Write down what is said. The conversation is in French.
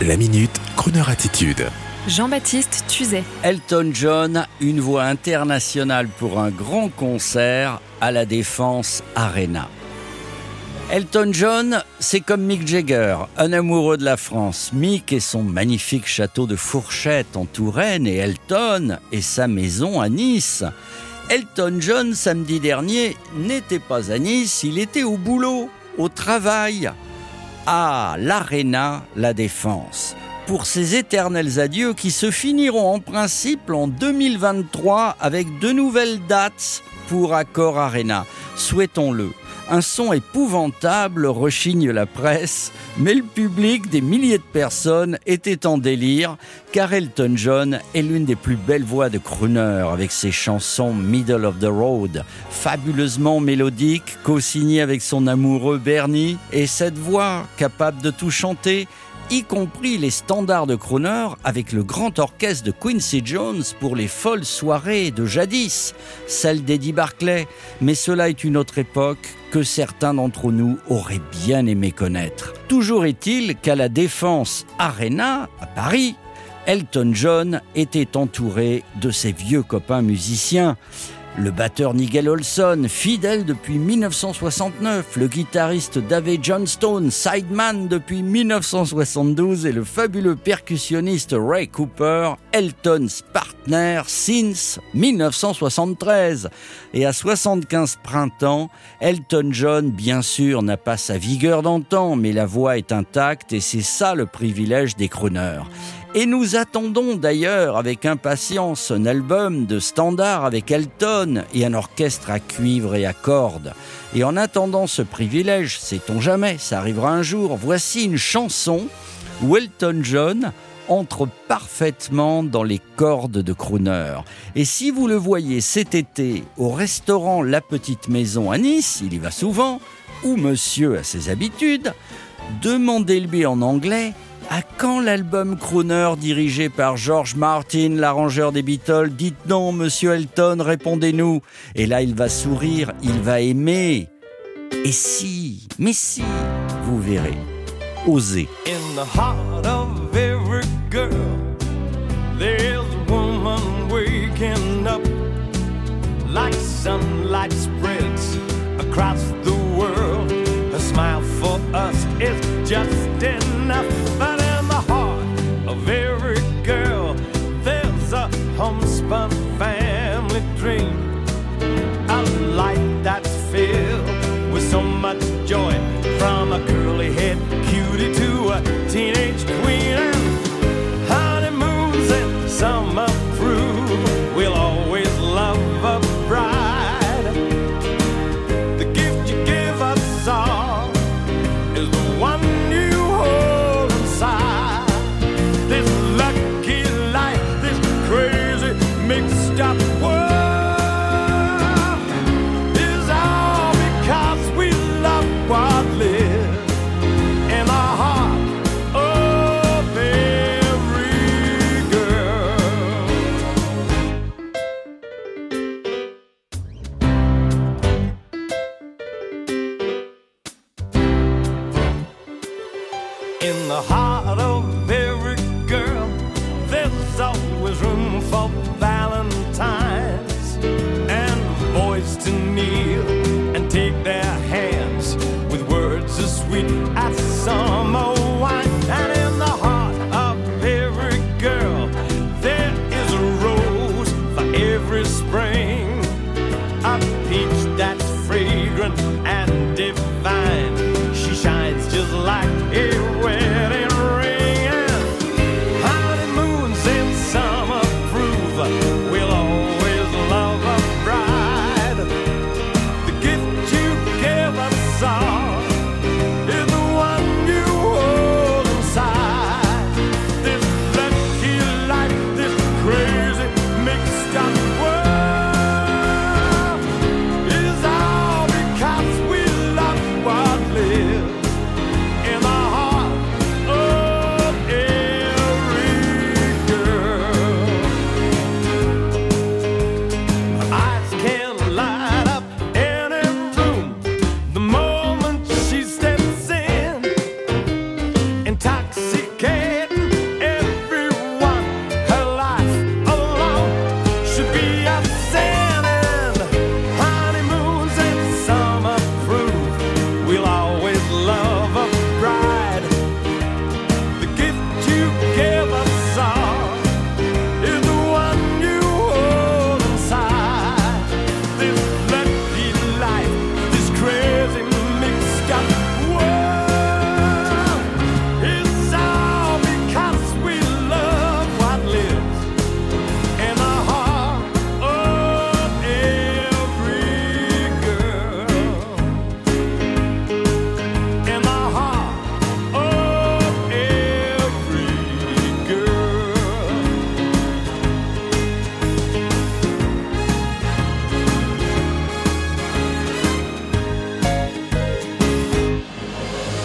La minute, Kroneur attitude. Jean-Baptiste Tuzet. Elton John, une voix internationale pour un grand concert à la Défense Arena. Elton John, c'est comme Mick Jagger, un amoureux de la France. Mick et son magnifique château de Fourchette en Touraine et Elton et sa maison à Nice. Elton John, samedi dernier, n'était pas à Nice, il était au boulot, au travail, à l'Arena La Défense pour ces éternels adieux qui se finiront en principe en 2023 avec de nouvelles dates pour Accor Arena. Souhaitons-le. Un son épouvantable rechigne la presse, mais le public, des milliers de personnes, était en délire, car Elton John est l'une des plus belles voix de crooner avec ses chansons Middle of the Road, fabuleusement mélodiques, co-signées avec son amoureux Bernie, et cette voix capable de tout chanter, y compris les standards de crooner avec le grand orchestre de Quincy Jones pour les folles soirées de jadis, celle d'Eddie Barclay. Mais cela est une autre époque que certains d'entre nous auraient bien aimé connaître. Toujours est-il qu'à la Défense Arena, à Paris, Elton John était entouré de ses vieux copains musiciens. Le batteur Nigel Olson, fidèle depuis 1969, le guitariste David Johnstone, sideman depuis 1972 et le fabuleux percussionniste Ray Cooper, Elton's partner since 1973. Et à 75 printemps, Elton John, bien sûr, n'a pas sa vigueur d'antan, mais la voix est intacte et c'est ça le privilège des crooners. Et nous attendons d'ailleurs avec impatience un album de standard avec Elton et un orchestre à cuivre et à cordes. Et en attendant ce privilège, sait-on jamais, ça arrivera un jour, voici une chanson où Elton John entre parfaitement dans les cordes de crooner. Et si vous le voyez cet été au restaurant La Petite Maison à Nice, il y va souvent, ou monsieur a ses habitudes, demandez-lui en anglais à quand l'album Crooner dirigé par George Martin, l'arrangeur des Beatles? Dites non, monsieur Elton, répondez-nous. Et là, il va sourire, il va aimer. Et si, mais si, vous verrez. Osez. Homespun family dream,